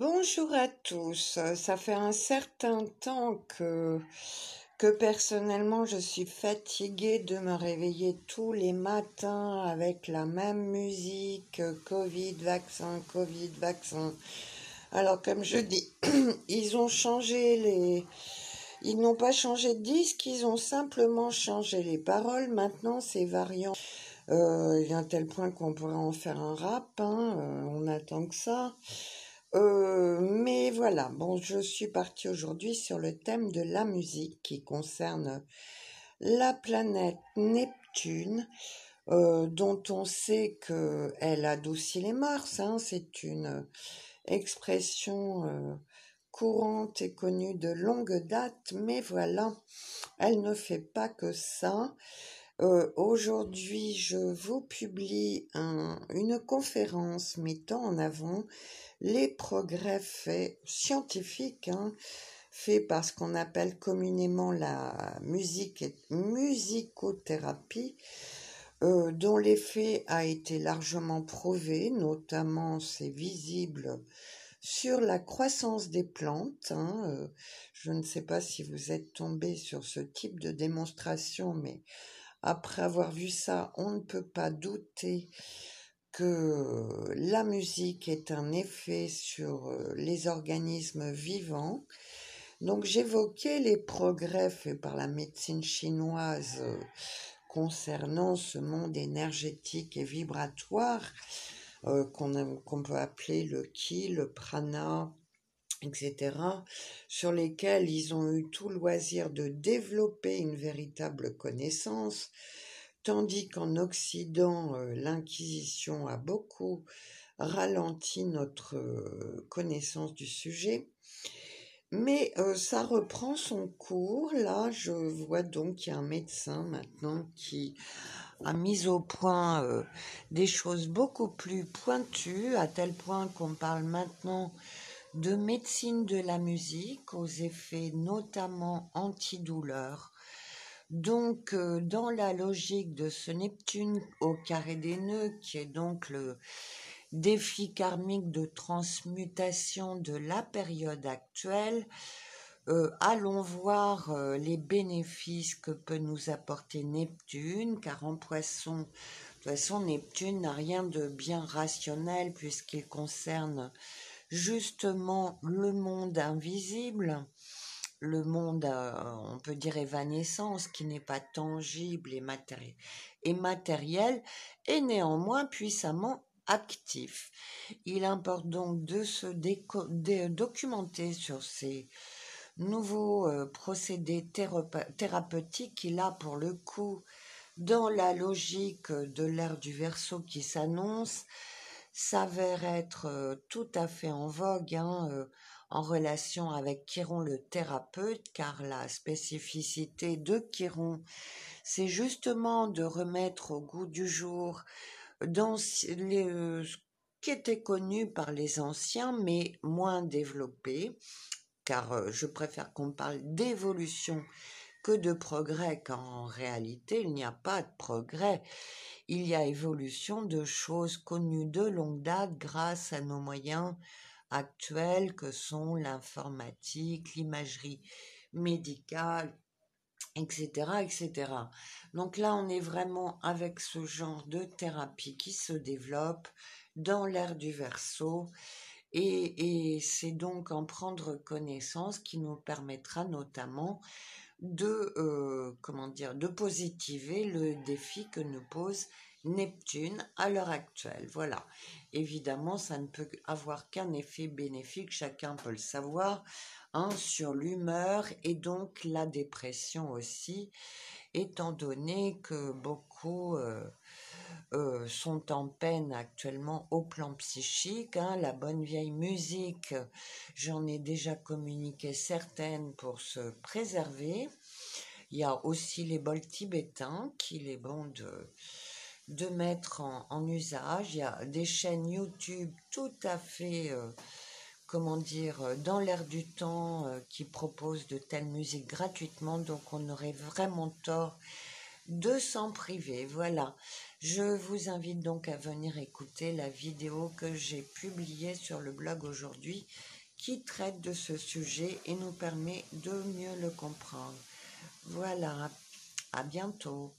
Bonjour à tous. Ça fait un certain temps que, que personnellement je suis fatiguée de me réveiller tous les matins avec la même musique, Covid, vaccin, Covid, vaccin. Alors comme je dis, ils ont changé les... Ils n'ont pas changé de disque, ils ont simplement changé les paroles. Maintenant, c'est variant. Il y a un tel point qu'on pourrait en faire un rap, hein, euh, on attend que ça. Euh, mais voilà, bon, je suis partie aujourd'hui sur le thème de la musique qui concerne la planète Neptune, euh, dont on sait qu'elle adoucit les mœurs. Hein, c'est une expression euh, courante et connue de longue date, mais voilà, elle ne fait pas que ça. Aujourd'hui, je vous publie une conférence mettant en avant les progrès faits scientifiques, hein, faits par ce qu'on appelle communément la musique et musicothérapie, euh, dont l'effet a été largement prouvé, notamment c'est visible sur la croissance des plantes. Hein, euh, je ne sais pas si vous êtes tombé sur ce type de démonstration, mais après avoir vu ça, on ne peut pas douter que la musique est un effet sur euh, les organismes vivants. Donc j'évoquais les progrès faits par la médecine chinoise euh, concernant ce monde énergétique et vibratoire euh, qu'on peut appeler le ki, le prana, etc., sur lesquels ils ont eu tout loisir de développer une véritable connaissance, tandis qu'en Occident, euh, l'Inquisition a beaucoup ralenti notre euh, connaissance du sujet. Mais euh, ça reprend son cours. Là, je vois donc qu'il y a un médecin maintenant qui a mis au point des choses beaucoup plus pointues, à tel point qu'on parle maintenant de médecine de la musique aux effets notamment antidouleurs. Donc, euh, dans la logique de ce Neptune au carré des nœuds, qui est donc le défi karmique de transmutation de la période actuelle, euh, allons voir euh, les bénéfices que peut nous apporter Neptune, car en poisson, de toute façon, Neptune n'a rien de bien rationnel puisqu'il concerne justement le monde invisible le monde, on peut dire évanescence, qui n'est pas tangible et, matériel, est néanmoins puissamment actif. Il importe donc de se documenter sur ces nouveaux euh, procédés thérapeutiques qui, là, pour le coup, dans la logique de l'ère du verso qui s'annonce, s'avère être tout à fait en vogue. Hein, en relation avec Chiron le thérapeute, car la spécificité de Chiron, c'est justement de remettre au goût du jour dans les, ce qui était connu par les anciens, mais moins développé, car je préfère qu'on parle d'évolution que de progrès, qu'en réalité, il n'y a pas de progrès. Il y a évolution de choses connues de longue date grâce à nos moyens actuelles que sont l'informatique, l'imagerie médicale, etc., etc. Donc là, on est vraiment avec ce genre de thérapie qui se développe dans l'ère du verso. Et, c'est donc en prendre connaissance qui nous permettra notamment de euh, comment dire de positiver le défi que nous pose Neptune à l'heure actuelle. Voilà. Évidemment, ça ne peut avoir qu'un effet bénéfique, chacun peut le savoir, sur l'humeur et donc la dépression aussi, étant donné que beaucoup euh, euh, sont en peine actuellement au plan psychique. Hein, la bonne vieille musique, j'en ai déjà communiqué certaines pour se préserver. Il y a aussi les bols tibétains qu'il est bon de de mettre en, usage. Il y a des chaînes YouTube tout à fait, euh, comment dire, euh, dans l'air du temps euh, qui proposent de telles musiques gratuitement. Donc on aurait vraiment tort de s'en priver. Voilà. Je vous invite donc à venir écouter la vidéo que j'ai publiée sur le blog aujourd'hui qui traite de ce sujet et nous permet de mieux le comprendre. Voilà, à bientôt.